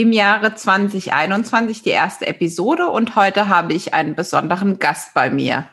im Jahre 2021 die erste Episode und heute habe ich einen besonderen Gast bei mir.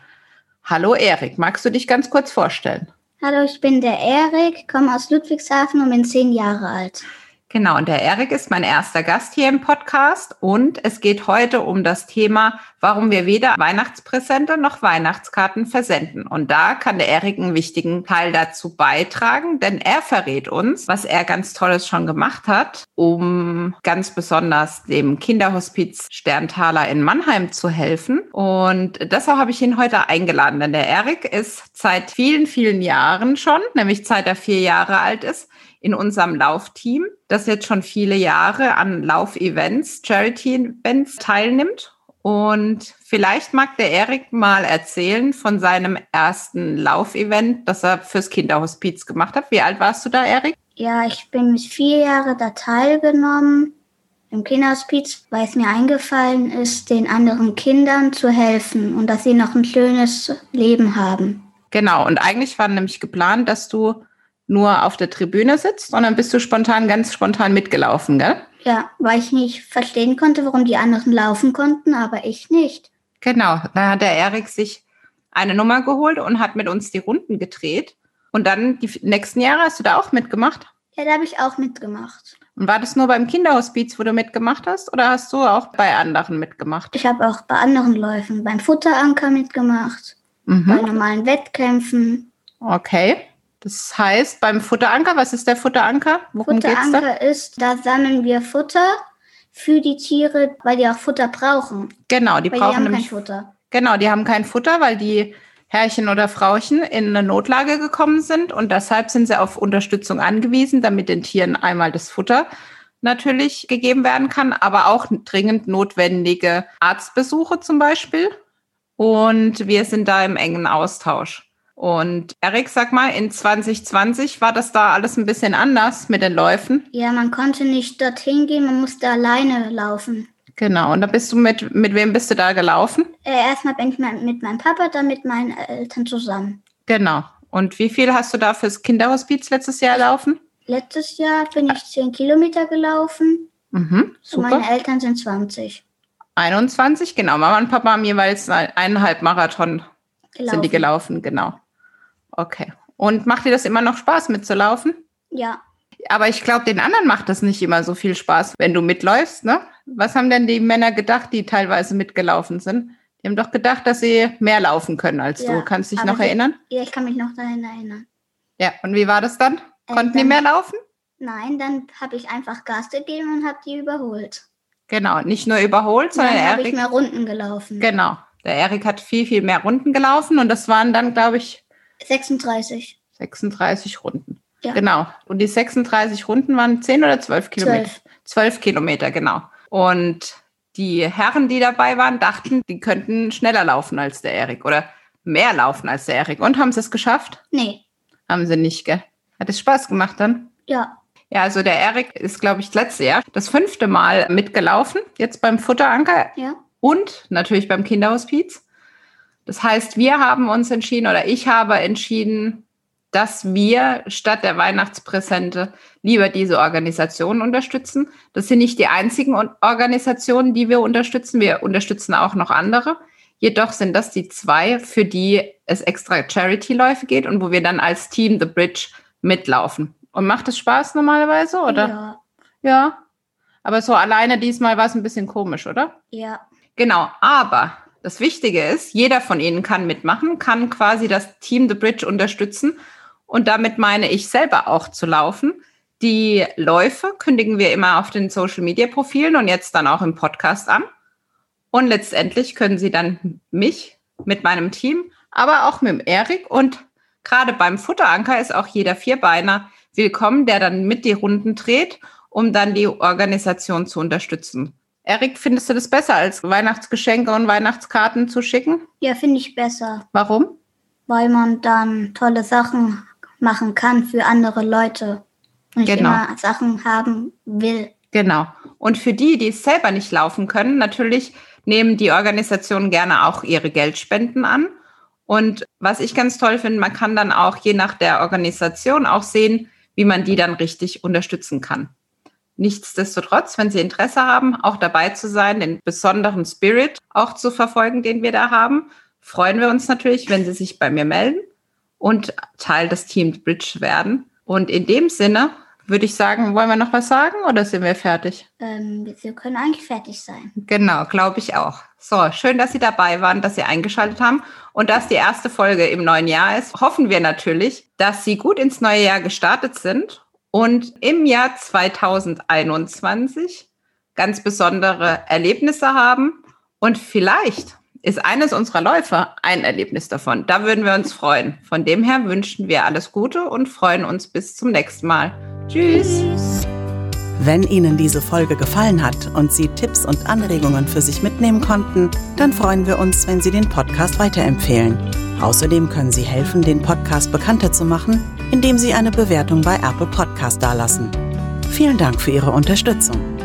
Hallo Erik, magst du dich ganz kurz vorstellen? Hallo, ich bin der Erik, komme aus Ludwigshafen und bin zehn Jahre alt. Genau, und der Erik ist mein erster Gast hier im Podcast und es geht heute um das Thema, warum wir weder Weihnachtspräsente noch Weihnachtskarten versenden. Und da kann der Erik einen wichtigen Teil dazu beitragen, denn er verrät uns, was er ganz Tolles schon gemacht hat, um ganz besonders dem Kinderhospiz Sterntaler in Mannheim zu helfen. Und deshalb habe ich ihn heute eingeladen, denn der Erik ist seit vielen, vielen Jahren schon, nämlich seit er vier Jahre alt ist, in unserem Laufteam, das jetzt schon viele Jahre an Laufevents, Charity-Events teilnimmt. Und vielleicht mag der Erik mal erzählen von seinem ersten Laufevent, das er fürs Kinderhospiz gemacht hat. Wie alt warst du da, Erik? Ja, ich bin mit vier Jahren da teilgenommen im Kinderhospiz, weil es mir eingefallen ist, den anderen Kindern zu helfen und dass sie noch ein schönes Leben haben. Genau, und eigentlich war nämlich geplant, dass du nur auf der Tribüne sitzt, sondern bist du spontan, ganz spontan mitgelaufen, gell? Ja, weil ich nicht verstehen konnte, warum die anderen laufen konnten, aber ich nicht. Genau, da hat der Erik sich eine Nummer geholt und hat mit uns die Runden gedreht. Und dann die nächsten Jahre hast du da auch mitgemacht? Ja, da habe ich auch mitgemacht. Und war das nur beim Kinderhospiz, wo du mitgemacht hast, oder hast du auch bei anderen mitgemacht? Ich habe auch bei anderen Läufen, beim Futteranker mitgemacht, mhm. bei normalen Wettkämpfen. Okay. Das heißt, beim Futteranker, was ist der Futteranker? Worum Futteranker da? ist, da sammeln wir Futter für die Tiere, weil die auch Futter brauchen. Genau, die weil brauchen die haben nämlich kein Futter. Genau, die haben kein Futter, weil die Herrchen oder Frauchen in eine Notlage gekommen sind und deshalb sind sie auf Unterstützung angewiesen, damit den Tieren einmal das Futter natürlich gegeben werden kann, aber auch dringend notwendige Arztbesuche zum Beispiel. Und wir sind da im engen Austausch. Und Erik, sag mal, in 2020 war das da alles ein bisschen anders mit den Läufen? Ja, man konnte nicht dorthin gehen, man musste alleine laufen. Genau, und da bist du mit, mit wem bist du da gelaufen? Äh, erstmal bin ich mit meinem Papa, dann mit meinen Eltern zusammen. Genau. Und wie viel hast du da fürs Kinderhospiz letztes Jahr laufen? Letztes Jahr bin ich 10 Kilometer gelaufen. Mhm, super. Und meine Eltern sind 20. 21, genau. Mama und Papa haben jeweils eineinhalb Marathon gelaufen. sind die gelaufen, genau. Okay. Und macht dir das immer noch Spaß mitzulaufen? Ja. Aber ich glaube, den anderen macht das nicht immer so viel Spaß, wenn du mitläufst, ne? Was haben denn die Männer gedacht, die teilweise mitgelaufen sind? Die haben doch gedacht, dass sie mehr laufen können als ja, du. Kannst du dich noch erinnern? Ja, ich kann mich noch daran erinnern. Ja, und wie war das dann? Äh, Konnten dann, die mehr laufen? Nein, dann habe ich einfach Gas gegeben und habe die überholt. Genau, nicht nur überholt, sondern dann habe ich mehr Runden gelaufen. Genau, der Erik hat viel, viel mehr Runden gelaufen und das waren dann, glaube ich, 36. 36 Runden. Ja. Genau. Und die 36 Runden waren 10 oder 12 Kilometer? 12. 12 Kilometer, genau. Und die Herren, die dabei waren, dachten, die könnten schneller laufen als der Erik oder mehr laufen als der Erik. Und haben sie es geschafft? Nee. Haben sie nicht, gell? Hat es Spaß gemacht dann? Ja. Ja, also der Erik ist, glaube ich, das letzte Jahr das fünfte Mal mitgelaufen, jetzt beim Futteranker. Ja. Und natürlich beim Kinderhospiz. Das heißt, wir haben uns entschieden oder ich habe entschieden, dass wir statt der Weihnachtspräsente lieber diese Organisationen unterstützen. Das sind nicht die einzigen Organisationen, die wir unterstützen. Wir unterstützen auch noch andere. Jedoch sind das die zwei, für die es extra Charity-Läufe geht und wo wir dann als Team The Bridge mitlaufen. Und macht es Spaß normalerweise, oder? Ja. Ja. Aber so alleine diesmal war es ein bisschen komisch, oder? Ja. Genau. Aber das Wichtige ist, jeder von Ihnen kann mitmachen, kann quasi das Team The Bridge unterstützen. Und damit meine ich selber auch zu laufen. Die Läufe kündigen wir immer auf den Social Media Profilen und jetzt dann auch im Podcast an. Und letztendlich können Sie dann mich mit meinem Team, aber auch mit Erik und gerade beim Futteranker ist auch jeder Vierbeiner willkommen, der dann mit die Runden dreht, um dann die Organisation zu unterstützen. Erik, findest du das besser, als Weihnachtsgeschenke und Weihnachtskarten zu schicken? Ja, finde ich besser, Warum? weil man dann tolle Sachen machen kann für andere Leute und Genau. immer Sachen haben will. Genau. Und für die, die es selber nicht laufen können, natürlich nehmen die Organisationen gerne auch ihre Geldspenden an. Und was ich ganz toll finde, man kann dann auch je nach der Organisation auch sehen, wie man die dann richtig unterstützen kann. Nichtsdestotrotz, wenn Sie Interesse haben, auch dabei zu sein, den besonderen Spirit auch zu verfolgen, den wir da haben, freuen wir uns natürlich, wenn Sie sich bei mir melden und Teil des Team Bridge werden. Und in dem Sinne würde ich sagen, wollen wir noch was sagen oder sind wir fertig? Ähm, wir können eigentlich fertig sein. Genau, glaube ich auch. So, schön, dass Sie dabei waren, dass Sie eingeschaltet haben und dass die erste Folge im neuen Jahr ist. Hoffen wir natürlich, dass Sie gut ins neue Jahr gestartet sind und im Jahr 2021 ganz besondere Erlebnisse haben und vielleicht ist eines unserer Läufer ein Erlebnis davon. Da würden wir uns freuen. Von dem her wünschen wir alles Gute und freuen uns bis zum nächsten Mal. Tschüss. Wenn Ihnen diese Folge gefallen hat und Sie Tipps und Anregungen für sich mitnehmen konnten, dann freuen wir uns, wenn Sie den Podcast weiterempfehlen. Außerdem können Sie helfen, den Podcast bekannter zu machen, indem Sie eine Bewertung bei Apple Podcast dalassen. Vielen Dank für Ihre Unterstützung.